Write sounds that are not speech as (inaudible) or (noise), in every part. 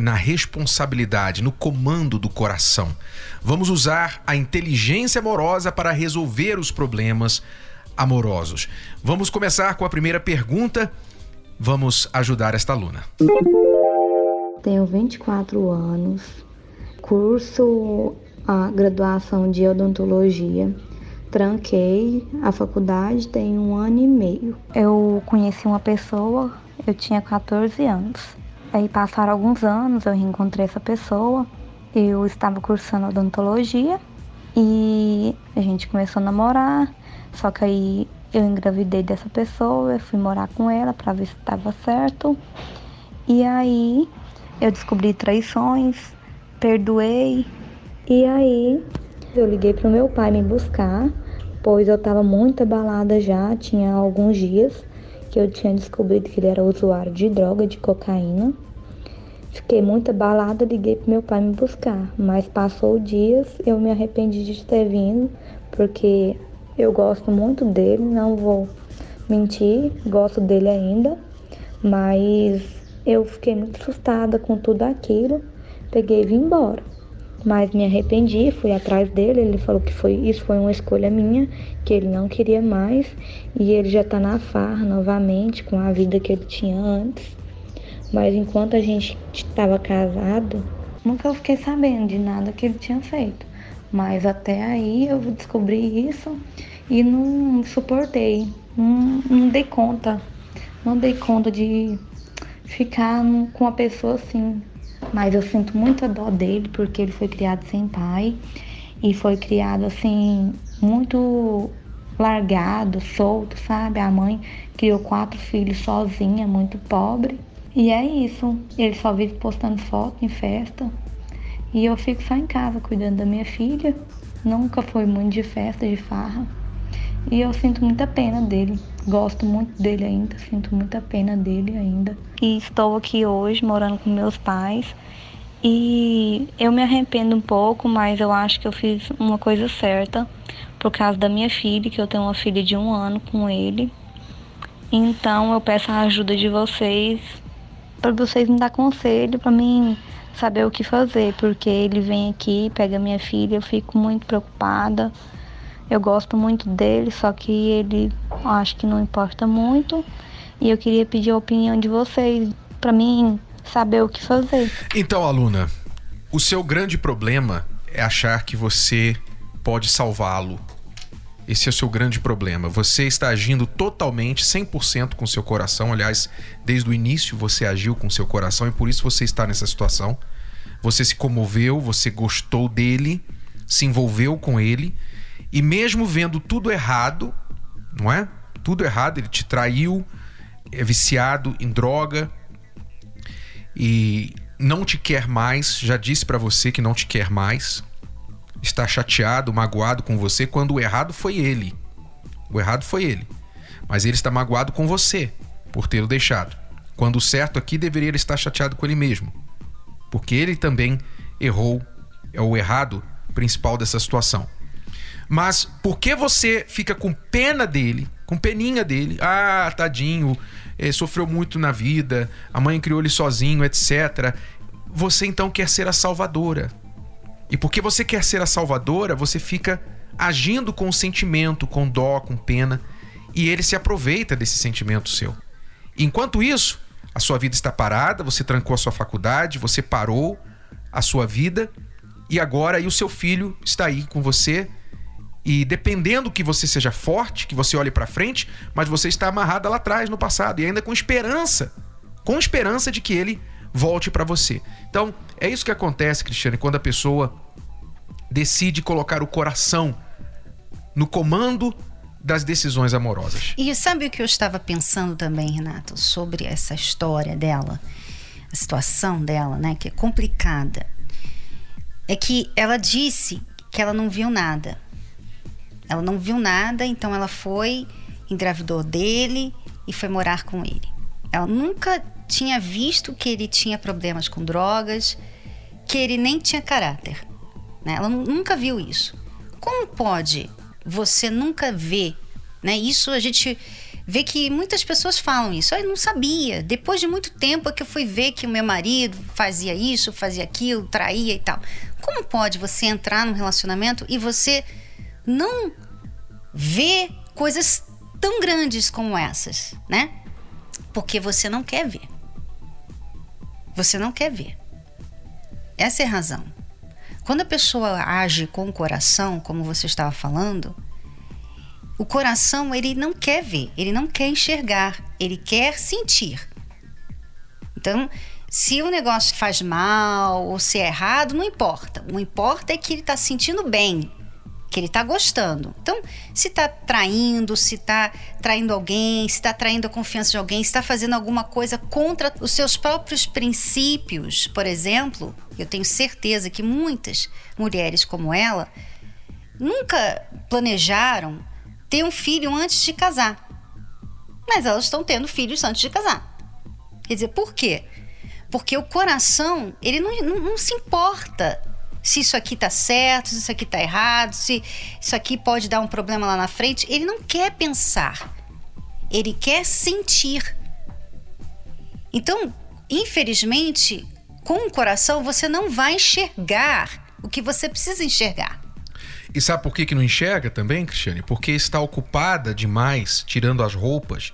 na responsabilidade, no comando do coração. Vamos usar a inteligência amorosa para resolver os problemas amorosos. Vamos começar com a primeira pergunta. Vamos ajudar esta aluna. Tenho 24 anos, curso a graduação de odontologia. Tranquei a faculdade tem um ano e meio. Eu conheci uma pessoa, eu tinha 14 anos. Aí passaram alguns anos, eu reencontrei essa pessoa. Eu estava cursando odontologia e a gente começou a namorar. Só que aí eu engravidei dessa pessoa, eu fui morar com ela para ver se estava certo. E aí eu descobri traições, perdoei. E aí eu liguei pro meu pai me buscar, pois eu estava muito abalada já, tinha alguns dias que eu tinha descobrido que ele era usuário de droga, de cocaína. Fiquei muito abalada, liguei pro meu pai me buscar, mas passou dias, eu me arrependi de ter vindo, porque eu gosto muito dele, não vou mentir, gosto dele ainda, mas eu fiquei muito assustada com tudo aquilo, peguei e vim embora. Mas me arrependi, fui atrás dele, ele falou que foi isso foi uma escolha minha, que ele não queria mais e ele já tá na farra novamente com a vida que ele tinha antes. Mas enquanto a gente estava casado, nunca fiquei sabendo de nada que ele tinha feito. Mas até aí eu descobri isso e não suportei, não, não dei conta, não dei conta de ficar com uma pessoa assim. Mas eu sinto muita dó dele porque ele foi criado sem pai e foi criado assim muito largado, solto, sabe? A mãe criou quatro filhos sozinha, muito pobre. E é isso. Ele só vive postando foto em festa. E eu fico só em casa cuidando da minha filha. Nunca foi muito de festa, de farra. E eu sinto muita pena dele. Gosto muito dele ainda, sinto muita pena dele ainda. E estou aqui hoje morando com meus pais. E eu me arrependo um pouco, mas eu acho que eu fiz uma coisa certa por causa da minha filha, que eu tenho uma filha de um ano com ele. Então eu peço a ajuda de vocês para vocês me dar conselho para mim saber o que fazer, porque ele vem aqui, pega minha filha, eu fico muito preocupada. Eu gosto muito dele, só que ele acho que não importa muito. E eu queria pedir a opinião de vocês para mim saber o que fazer. Então, aluna, o seu grande problema é achar que você pode salvá-lo. Esse é o seu grande problema. Você está agindo totalmente, 100% com seu coração. Aliás, desde o início você agiu com seu coração e por isso você está nessa situação. Você se comoveu, você gostou dele, se envolveu com ele e mesmo vendo tudo errado, não é? Tudo errado, ele te traiu, é viciado em droga e não te quer mais, já disse para você que não te quer mais está chateado, magoado com você quando o errado foi ele. O errado foi ele. Mas ele está magoado com você por tê-lo deixado. Quando o certo aqui deveria estar chateado com ele mesmo. Porque ele também errou, é o errado principal dessa situação. Mas por que você fica com pena dele, com peninha dele? Ah, tadinho, eh, sofreu muito na vida, a mãe criou ele sozinho, etc. Você então quer ser a salvadora. E porque você quer ser a salvadora, você fica agindo com sentimento, com dó, com pena, e ele se aproveita desse sentimento seu. Enquanto isso, a sua vida está parada, você trancou a sua faculdade, você parou a sua vida, e agora aí o seu filho está aí com você, e dependendo que você seja forte, que você olhe para frente, mas você está amarrada lá atrás no passado e ainda com esperança, com esperança de que ele volte para você. Então, é isso que acontece, Cristiane, quando a pessoa decide colocar o coração no comando das decisões amorosas. E sabe o que eu estava pensando também, Renato, sobre essa história dela? a situação dela, né, que é complicada, é que ela disse que ela não viu nada. Ela não viu nada, então ela foi, engravidou dele e foi morar com ele. Ela nunca tinha visto que ele tinha problemas com drogas, que ele nem tinha caráter. Né? Ela nunca viu isso. Como pode você nunca ver? Né? Isso a gente vê que muitas pessoas falam isso. Eu não sabia. Depois de muito tempo é que eu fui ver que o meu marido fazia isso, fazia aquilo, traía e tal. Como pode você entrar num relacionamento e você não ver coisas tão grandes como essas, né? Porque você não quer ver. Você não quer ver. Essa é a razão. Quando a pessoa age com o coração, como você estava falando, o coração ele não quer ver, ele não quer enxergar, ele quer sentir. Então, se o negócio faz mal ou se é errado, não importa. O importa é que ele está sentindo bem, que ele está gostando. Então, se está traindo, se está traindo alguém, se está traindo a confiança de alguém, se está fazendo alguma coisa contra os seus próprios princípios, por exemplo, eu tenho certeza que muitas mulheres como ela nunca planejaram ter um filho antes de casar. Mas elas estão tendo filhos antes de casar. Quer dizer, por quê? Porque o coração, ele não, não, não se importa se isso aqui tá certo, se isso aqui tá errado, se isso aqui pode dar um problema lá na frente. Ele não quer pensar. Ele quer sentir. Então, infelizmente, com o coração você não vai enxergar o que você precisa enxergar. E sabe por que, que não enxerga também, Cristiane? Porque está ocupada demais tirando as roupas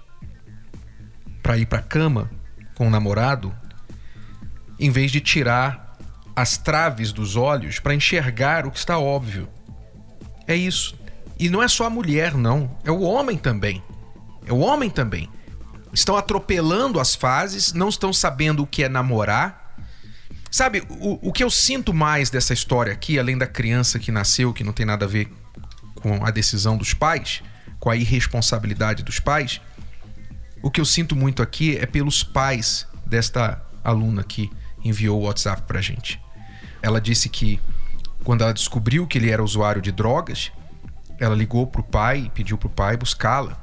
para ir para cama com o namorado, em vez de tirar as traves dos olhos para enxergar o que está óbvio. É isso. E não é só a mulher, não. É o homem também. É o homem também. Estão atropelando as fases, não estão sabendo o que é namorar, Sabe, o, o que eu sinto mais dessa história aqui, além da criança que nasceu, que não tem nada a ver com a decisão dos pais, com a irresponsabilidade dos pais, o que eu sinto muito aqui é pelos pais desta aluna que enviou o WhatsApp pra gente. Ela disse que quando ela descobriu que ele era usuário de drogas, ela ligou pro pai e pediu pro pai buscá-la.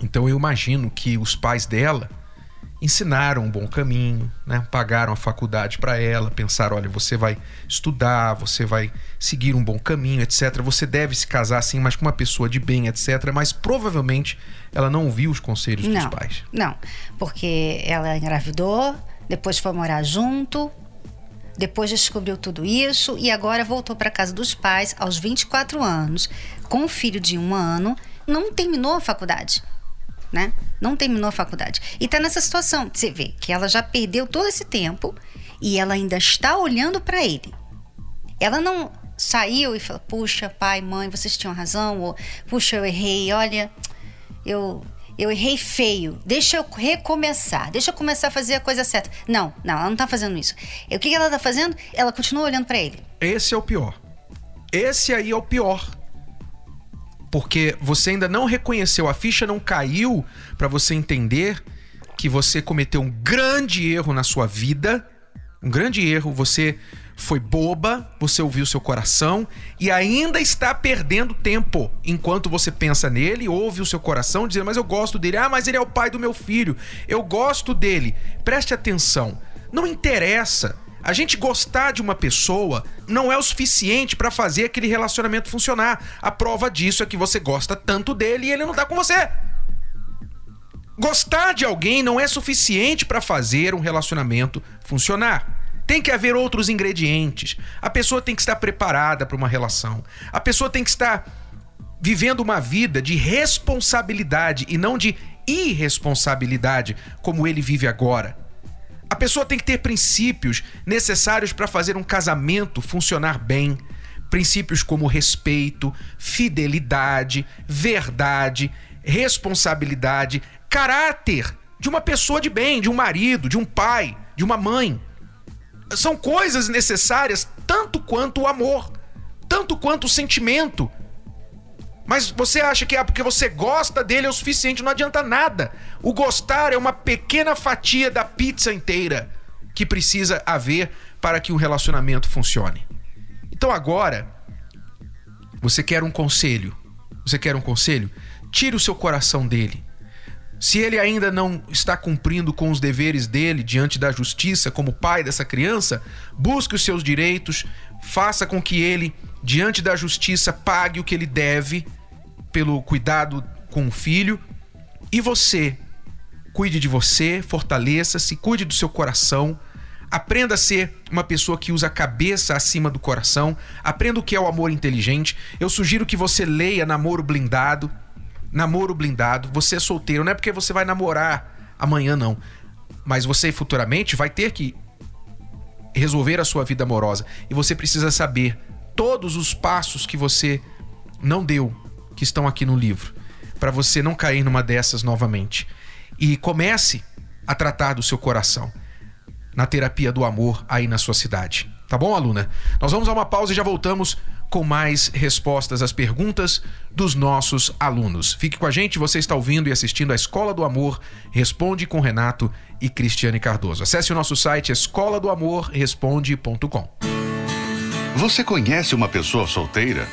Então eu imagino que os pais dela ensinaram um bom caminho, né? pagaram a faculdade para ela, pensaram: olha, você vai estudar, você vai seguir um bom caminho, etc. Você deve se casar assim, mas com uma pessoa de bem, etc. Mas provavelmente ela não ouviu os conselhos não, dos pais. Não, porque ela engravidou, depois foi morar junto, depois descobriu tudo isso e agora voltou para casa dos pais aos 24 anos, com um filho de um ano, não terminou a faculdade né? Não terminou a faculdade. E tá nessa situação. Você vê que ela já perdeu todo esse tempo e ela ainda está olhando para ele. Ela não saiu e falou: Puxa, pai, mãe, vocês tinham razão. Ou, Puxa, eu errei. Olha, eu eu errei feio, deixa eu recomeçar, deixa eu começar a fazer a coisa certa. Não, não, ela não tá fazendo isso. E o que ela tá fazendo? Ela continua olhando para ele. Esse é o pior. Esse aí é o pior porque você ainda não reconheceu, a ficha não caiu para você entender que você cometeu um grande erro na sua vida, um grande erro, você foi boba, você ouviu seu coração e ainda está perdendo tempo enquanto você pensa nele, ouve o seu coração dizendo: "Mas eu gosto dele. Ah, mas ele é o pai do meu filho. Eu gosto dele". Preste atenção. Não interessa a gente gostar de uma pessoa não é o suficiente para fazer aquele relacionamento funcionar. A prova disso é que você gosta tanto dele e ele não tá com você. Gostar de alguém não é suficiente para fazer um relacionamento funcionar. Tem que haver outros ingredientes. A pessoa tem que estar preparada para uma relação. A pessoa tem que estar vivendo uma vida de responsabilidade e não de irresponsabilidade, como ele vive agora. A pessoa tem que ter princípios necessários para fazer um casamento funcionar bem. Princípios como respeito, fidelidade, verdade, responsabilidade, caráter de uma pessoa de bem, de um marido, de um pai, de uma mãe. São coisas necessárias tanto quanto o amor, tanto quanto o sentimento, mas você acha que é porque você gosta dele é o suficiente, não adianta nada. O gostar é uma pequena fatia da pizza inteira. que precisa haver para que o relacionamento funcione. Então agora, você quer um conselho? Você quer um conselho? Tire o seu coração dele. Se ele ainda não está cumprindo com os deveres dele diante da justiça como pai dessa criança, busque os seus direitos, faça com que ele, diante da justiça, pague o que ele deve pelo cuidado com o filho. E você, cuide de você, fortaleça-se, cuide do seu coração. Aprenda a ser uma pessoa que usa a cabeça acima do coração. Aprenda o que é o amor inteligente. Eu sugiro que você leia Namoro Blindado. Namoro Blindado. Você é solteiro, não é porque você vai namorar amanhã, não. Mas você futuramente vai ter que resolver a sua vida amorosa. E você precisa saber todos os passos que você não deu, que estão aqui no livro, para você não cair numa dessas novamente. E comece a tratar do seu coração na terapia do amor aí na sua cidade. Tá bom, aluna? Nós vamos a uma pausa e já voltamos com mais respostas às perguntas dos nossos alunos. Fique com a gente, você está ouvindo e assistindo a Escola do Amor Responde com Renato e Cristiane Cardoso. Acesse o nosso site escola do amor responde.com. Você conhece uma pessoa solteira?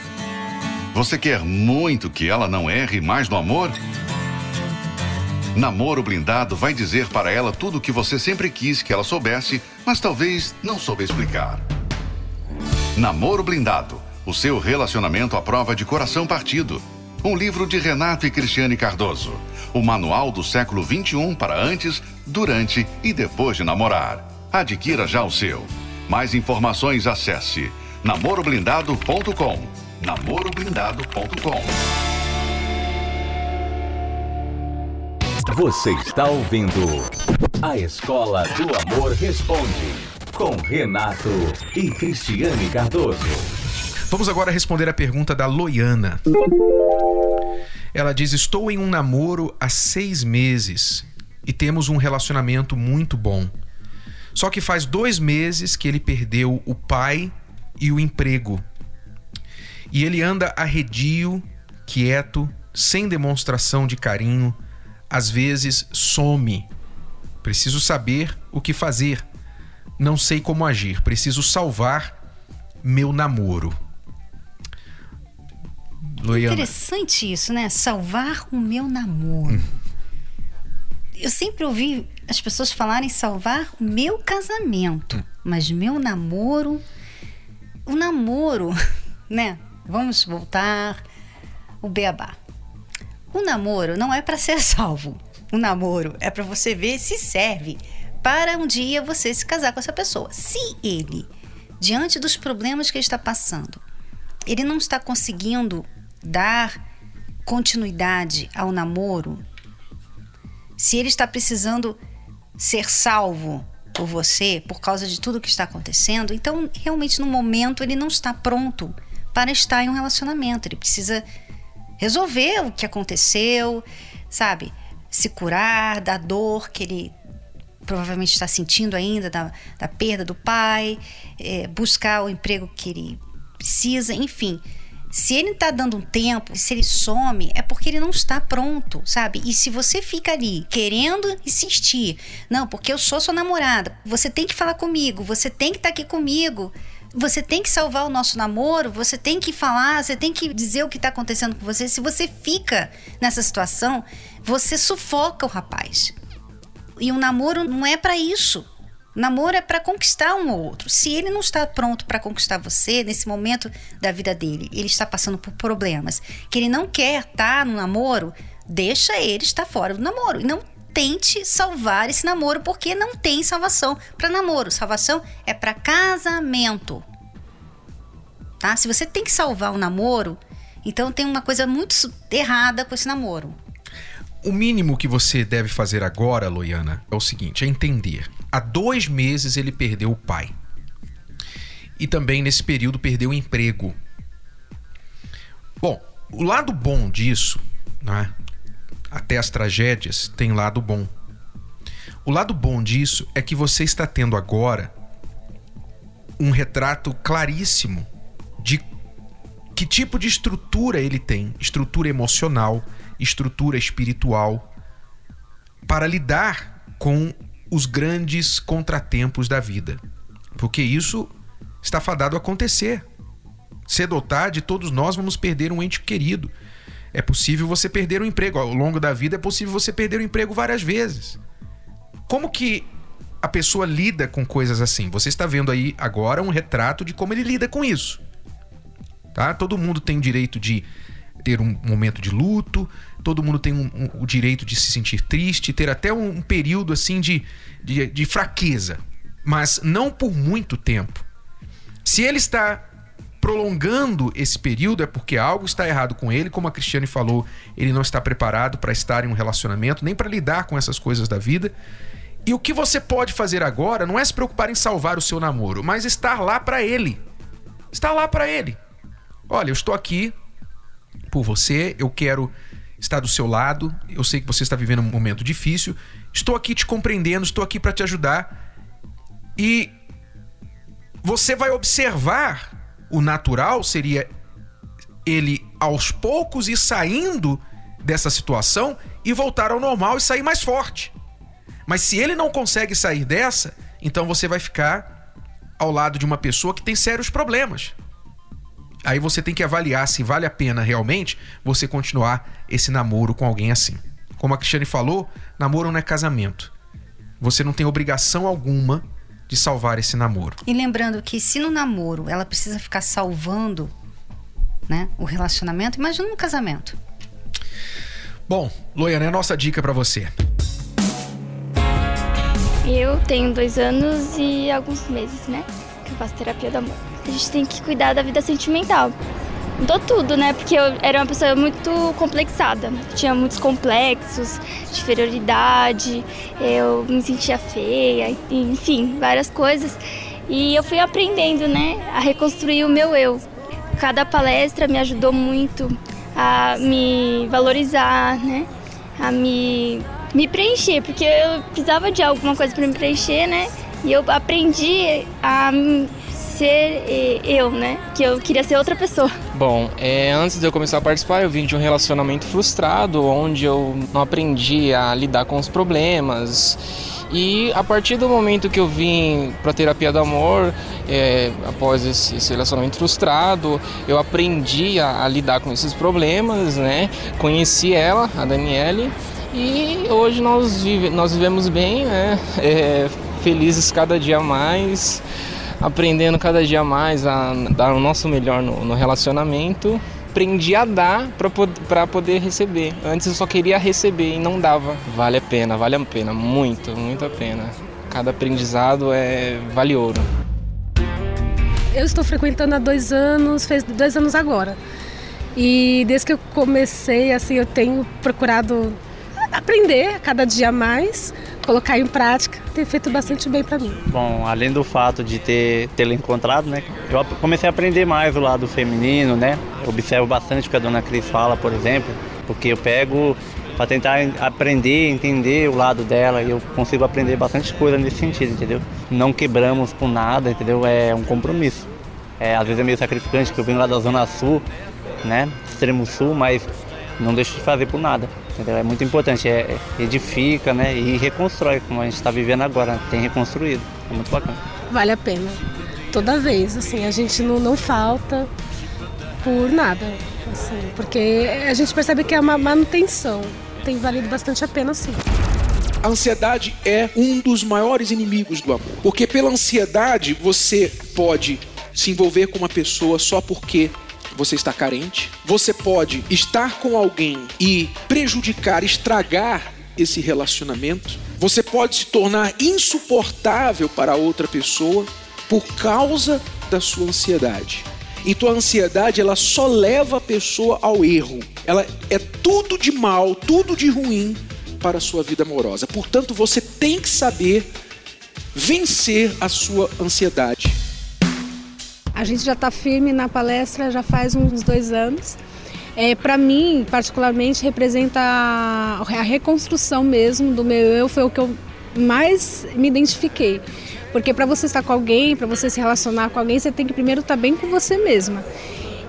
Você quer muito que ela não erre mais no amor? Namoro Blindado vai dizer para ela tudo o que você sempre quis que ela soubesse, mas talvez não soube explicar. Namoro Blindado o seu relacionamento à prova de coração partido. Um livro de Renato e Cristiane Cardoso. O manual do século XXI para antes, durante e depois de namorar. Adquira já o seu. Mais informações acesse namoroblindado.com. namoroblindado.com. Você está ouvindo A Escola do Amor Responde com Renato e Cristiane Cardoso. Vamos agora responder a pergunta da Loiana. Ela diz: Estou em um namoro há seis meses e temos um relacionamento muito bom. Só que faz dois meses que ele perdeu o pai e o emprego. E ele anda arredio, quieto, sem demonstração de carinho às vezes some. Preciso saber o que fazer. Não sei como agir. Preciso salvar meu namoro. Loiana. Interessante isso, né? Salvar o meu namoro. Eu sempre ouvi as pessoas falarem salvar o meu casamento, mas meu namoro. O namoro, (laughs) né? Vamos voltar o beabá. O namoro não é para ser salvo. O namoro é para você ver se serve para um dia você se casar com essa pessoa. Se ele, diante dos problemas que ele está passando, ele não está conseguindo dar continuidade ao namoro, se ele está precisando ser salvo por você por causa de tudo que está acontecendo, então realmente no momento ele não está pronto para estar em um relacionamento. Ele precisa resolver o que aconteceu, sabe? Se curar da dor que ele provavelmente está sentindo ainda, da, da perda do pai, é, buscar o emprego que ele precisa, enfim. Se ele está dando um tempo, se ele some, é porque ele não está pronto, sabe? E se você fica ali querendo insistir, não, porque eu sou sua namorada, você tem que falar comigo, você tem que estar tá aqui comigo, você tem que salvar o nosso namoro, você tem que falar, você tem que dizer o que está acontecendo com você. Se você fica nessa situação, você sufoca o rapaz. E o namoro não é para isso. Namoro é para conquistar um ou outro. Se ele não está pronto para conquistar você nesse momento da vida dele, ele está passando por problemas, que ele não quer estar tá no namoro, deixa ele estar fora do namoro. E não tente salvar esse namoro, porque não tem salvação para namoro. Salvação é para casamento. Tá? Se você tem que salvar o namoro, então tem uma coisa muito errada com esse namoro. O mínimo que você deve fazer agora, Loiana, é o seguinte: é entender. Há dois meses ele perdeu o pai. E também nesse período perdeu o emprego. Bom, o lado bom disso, né? até as tragédias, tem lado bom. O lado bom disso é que você está tendo agora um retrato claríssimo de que tipo de estrutura ele tem, estrutura emocional, estrutura espiritual, para lidar com os grandes contratempos da vida. Porque isso está fadado a acontecer. Cedo ou tarde, todos nós vamos perder um ente querido. É possível você perder o um emprego. Ao longo da vida é possível você perder o um emprego várias vezes. Como que a pessoa lida com coisas assim? Você está vendo aí agora um retrato de como ele lida com isso. Tá? Todo mundo tem o direito de ter um momento de luto, todo mundo tem um, um, o direito de se sentir triste, ter até um, um período assim de, de, de fraqueza, mas não por muito tempo. Se ele está prolongando esse período é porque algo está errado com ele, como a Cristiane falou, ele não está preparado para estar em um relacionamento, nem para lidar com essas coisas da vida. E o que você pode fazer agora não é se preocupar em salvar o seu namoro, mas estar lá para ele. Estar lá para ele. Olha, eu estou aqui por você, eu quero estar do seu lado, eu sei que você está vivendo um momento difícil, estou aqui te compreendendo, estou aqui para te ajudar. E você vai observar o natural seria ele aos poucos ir saindo dessa situação e voltar ao normal e sair mais forte. Mas se ele não consegue sair dessa, então você vai ficar ao lado de uma pessoa que tem sérios problemas. Aí você tem que avaliar se vale a pena realmente você continuar esse namoro com alguém assim. Como a Cristiane falou, namoro não é casamento. Você não tem obrigação alguma de salvar esse namoro. E lembrando que se no namoro ela precisa ficar salvando né, o relacionamento, imagina um casamento. Bom, Loiana, é a nossa dica para você. Eu tenho dois anos e alguns meses, né? Que eu faço terapia do amor a gente tem que cuidar da vida sentimental. Mudou tudo, né? Porque eu era uma pessoa muito complexada. Tinha muitos complexos de inferioridade, eu me sentia feia, enfim, várias coisas. E eu fui aprendendo, né, a reconstruir o meu eu. Cada palestra me ajudou muito a me valorizar, né? A me, me preencher, porque eu precisava de alguma coisa para me preencher, né? E eu aprendi a ser eu, né? Que eu queria ser outra pessoa. Bom, é, antes de eu começar a participar, eu vim de um relacionamento frustrado, onde eu não aprendi a lidar com os problemas. E a partir do momento que eu vim para terapia do amor, é, após esse, esse, relacionamento frustrado, eu aprendi a, a, lidar com esses problemas, né? Conheci ela, a Daniele, e hoje nós, vive, nós vivemos bem, né? (laughs) É, felizes cada dia mais aprendendo cada dia mais a dar o nosso melhor no, no relacionamento. Aprendi a dar para poder receber. Antes eu só queria receber e não dava. Vale a pena, vale a pena, muito, muito a pena. Cada aprendizado é vale ouro. Eu estou frequentando há dois anos, fez dois anos agora. E desde que eu comecei, assim, eu tenho procurado aprender cada dia mais colocar em prática tem feito bastante bem para mim. Bom, além do fato de ter tê-lo encontrado, né, eu comecei a aprender mais o lado feminino, né? Eu observo bastante o que a dona Cris fala, por exemplo, porque eu pego para tentar aprender, entender o lado dela e eu consigo aprender bastante coisa nesse sentido, entendeu? Não quebramos por nada, entendeu? É um compromisso. É, às vezes é meio sacrificante, que eu venho lá da Zona Sul, né? Extremo Sul, mas não deixo de fazer por nada. Entendeu? É muito importante, é, edifica né, e reconstrói, como a gente está vivendo agora, tem reconstruído. É muito bacana. Vale a pena. Toda vez, assim, a gente não, não falta por nada. Assim, porque a gente percebe que é uma manutenção. Tem valido bastante a pena, sim. A ansiedade é um dos maiores inimigos do amor. Porque pela ansiedade você pode se envolver com uma pessoa só porque você está carente. Você pode estar com alguém e prejudicar, estragar esse relacionamento. Você pode se tornar insuportável para outra pessoa por causa da sua ansiedade. Então a ansiedade ela só leva a pessoa ao erro. Ela é tudo de mal, tudo de ruim para a sua vida amorosa. Portanto, você tem que saber vencer a sua ansiedade. A gente já está firme na palestra já faz uns dois anos. É, para mim, particularmente, representa a, a reconstrução mesmo do meu eu, foi o que eu mais me identifiquei. Porque para você estar com alguém, para você se relacionar com alguém, você tem que primeiro estar bem com você mesma.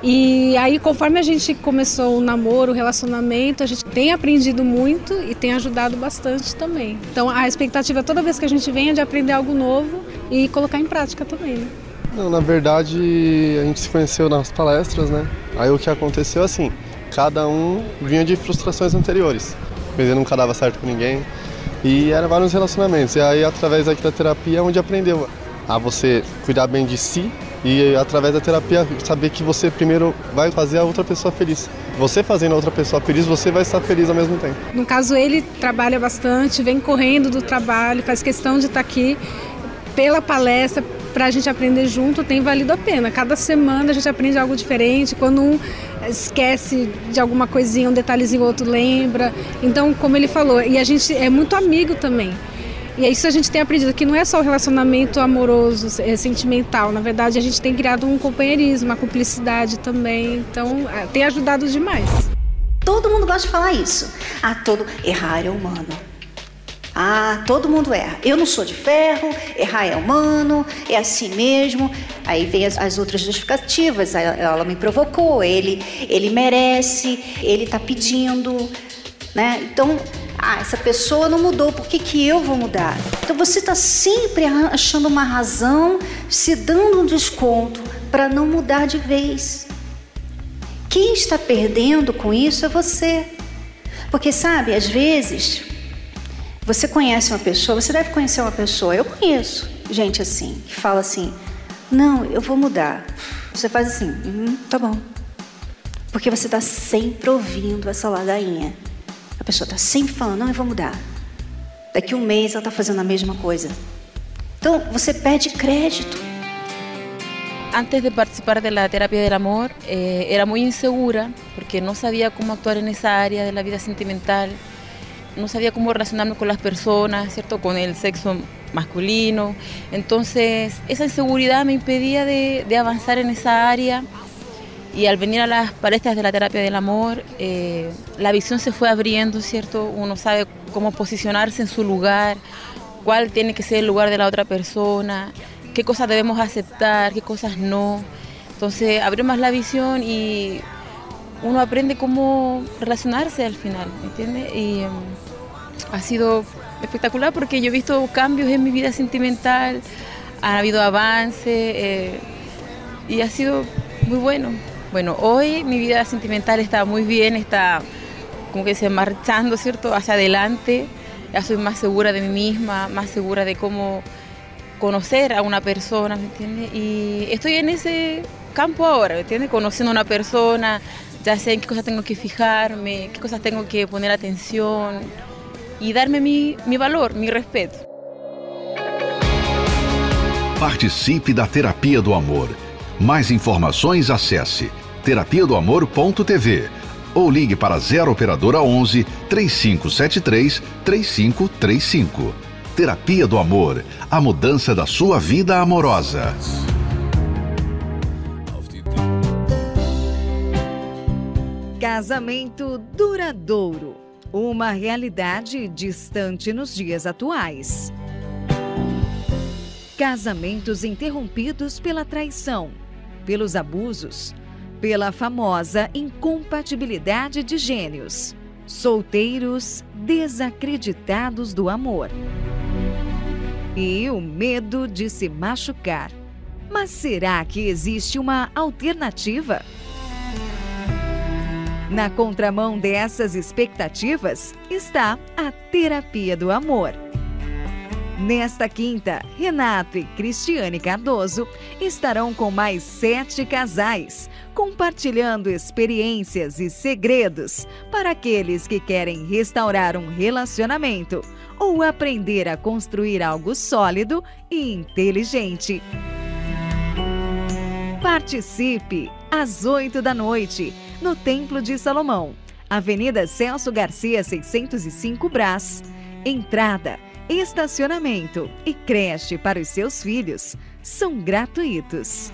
E aí, conforme a gente começou o namoro, o relacionamento, a gente tem aprendido muito e tem ajudado bastante também. Então, a expectativa toda vez que a gente vem é de aprender algo novo e colocar em prática também. Né? Não, na verdade, a gente se conheceu nas palestras, né? Aí o que aconteceu assim, cada um vinha de frustrações anteriores. Ele nunca dava certo com ninguém. E eram vários relacionamentos. E aí, através da terapia, é onde aprendeu a você cuidar bem de si e através da terapia saber que você primeiro vai fazer a outra pessoa feliz. Você fazendo a outra pessoa feliz, você vai estar feliz ao mesmo tempo. No caso, ele trabalha bastante, vem correndo do trabalho, faz questão de estar aqui pela palestra para a gente aprender junto tem valido a pena. Cada semana a gente aprende algo diferente. Quando um esquece de alguma coisinha, um detalhezinho, o outro lembra. Então, como ele falou, e a gente é muito amigo também. E é isso a gente tem aprendido, que não é só o relacionamento amoroso, é sentimental. Na verdade, a gente tem criado um companheirismo, uma cumplicidade também. Então, é, tem ajudado demais. Todo mundo gosta de falar isso. Ah, todo errar é humano. Ah, todo mundo erra. Eu não sou de ferro, errar é humano, é assim mesmo. Aí vem as, as outras justificativas. Ela, me provocou, ele, ele merece, ele está pedindo. Né? Então, ah, essa pessoa não mudou, por que, que eu vou mudar? Então você está sempre achando uma razão, se dando um desconto para não mudar de vez. Quem está perdendo com isso é você. Porque sabe, às vezes, você conhece uma pessoa, você deve conhecer uma pessoa, eu conheço gente assim, que fala assim: não, eu vou mudar. Você faz assim, hum, tá bom. Porque você está sempre ouvindo essa ladainha. A pessoa está sempre falando, não, eu vou mudar. Daqui um mês ela está fazendo a mesma coisa. Então você perde crédito. Antes de participar da terapia do amor, eh, era muito insegura porque não sabia como actuar nessa área da vida sentimental, não sabia como relacionar-me com as pessoas, certo, com o sexo masculino. Então, essa inseguridade me impedia de, de avançar nessa área y al venir a las palestras de la terapia del amor, eh, la visión se fue abriendo, ¿cierto? Uno sabe cómo posicionarse en su lugar, cuál tiene que ser el lugar de la otra persona, qué cosas debemos aceptar, qué cosas no. Entonces abrió más la visión y uno aprende cómo relacionarse al final, ¿entiendes? Y em, ha sido espectacular porque yo he visto cambios en mi vida sentimental, ha habido avance eh, y ha sido muy bueno. Bueno, hoy mi vida sentimental está muy bien, está como que se marchando, ¿cierto? Hacia adelante. Ya soy más segura de mí misma, más segura de cómo conocer a una persona, ¿me entiendes? Y estoy en ese campo ahora, ¿me entiendes? Conociendo a una persona, ya sé en qué cosas tengo que fijarme, qué cosas tengo que poner atención y darme mi, mi valor, mi respeto. Participe da terapia do amor. Mais informações acesse terapia do amor.tv ou ligue para 0 operadora 11 3573 3535. Terapia do Amor, a mudança da sua vida amorosa. Casamento duradouro. Uma realidade distante nos dias atuais. Casamentos interrompidos pela traição, pelos abusos, pela famosa incompatibilidade de gênios. Solteiros desacreditados do amor. E o medo de se machucar. Mas será que existe uma alternativa? Na contramão dessas expectativas está a terapia do amor. Nesta quinta, Renato e Cristiane Cardoso estarão com mais sete casais compartilhando experiências e segredos para aqueles que querem restaurar um relacionamento ou aprender a construir algo sólido e inteligente. Participe às 8 da noite no Templo de Salomão, Avenida Celso Garcia 605 Brás. Entrada, estacionamento e creche para os seus filhos são gratuitos.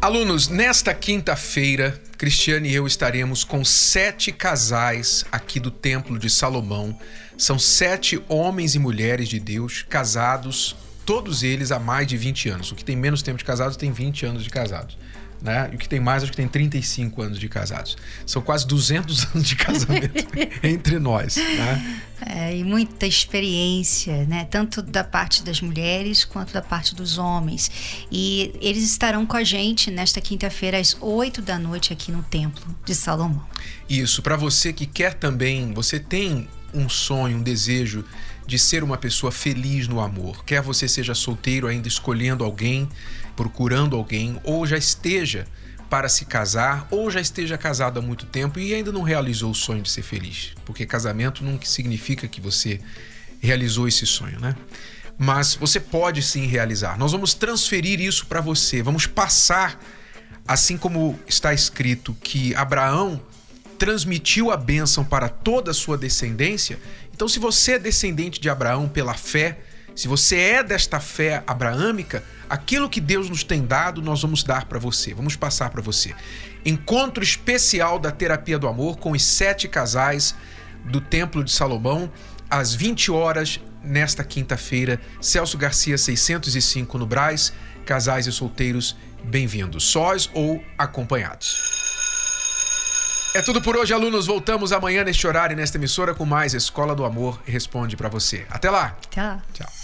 Alunos, nesta quinta-feira, Cristiane e eu estaremos com sete casais aqui do Templo de Salomão. São sete homens e mulheres de Deus casados todos eles há mais de 20 anos. O que tem menos tempo de casados tem 20 anos de casados. Né? E o que tem mais, acho que tem 35 anos de casados. São quase 200 (laughs) anos de casamento (laughs) entre nós. Né? É, e muita experiência, né? Tanto da parte das mulheres quanto da parte dos homens. E eles estarão com a gente nesta quinta-feira às 8 da noite aqui no Templo de Salomão. Isso, para você que quer também, você tem um sonho, um desejo de ser uma pessoa feliz no amor. Quer você seja solteiro ainda escolhendo alguém, procurando alguém, ou já esteja para se casar, ou já esteja casado há muito tempo e ainda não realizou o sonho de ser feliz. Porque casamento não significa que você realizou esse sonho, né? Mas você pode sim realizar. Nós vamos transferir isso para você, vamos passar, assim como está escrito que Abraão transmitiu a bênção para toda a sua descendência, então, se você é descendente de Abraão pela fé, se você é desta fé abraâmica, aquilo que Deus nos tem dado, nós vamos dar para você, vamos passar para você. Encontro especial da Terapia do Amor com os sete casais do Templo de Salomão, às 20 horas, nesta quinta-feira. Celso Garcia, 605 no Braz. Casais e solteiros, bem-vindos, sós ou acompanhados. É tudo por hoje, alunos. Voltamos amanhã neste horário e nesta emissora com mais Escola do Amor Responde para você. Até lá. Até lá. Tchau.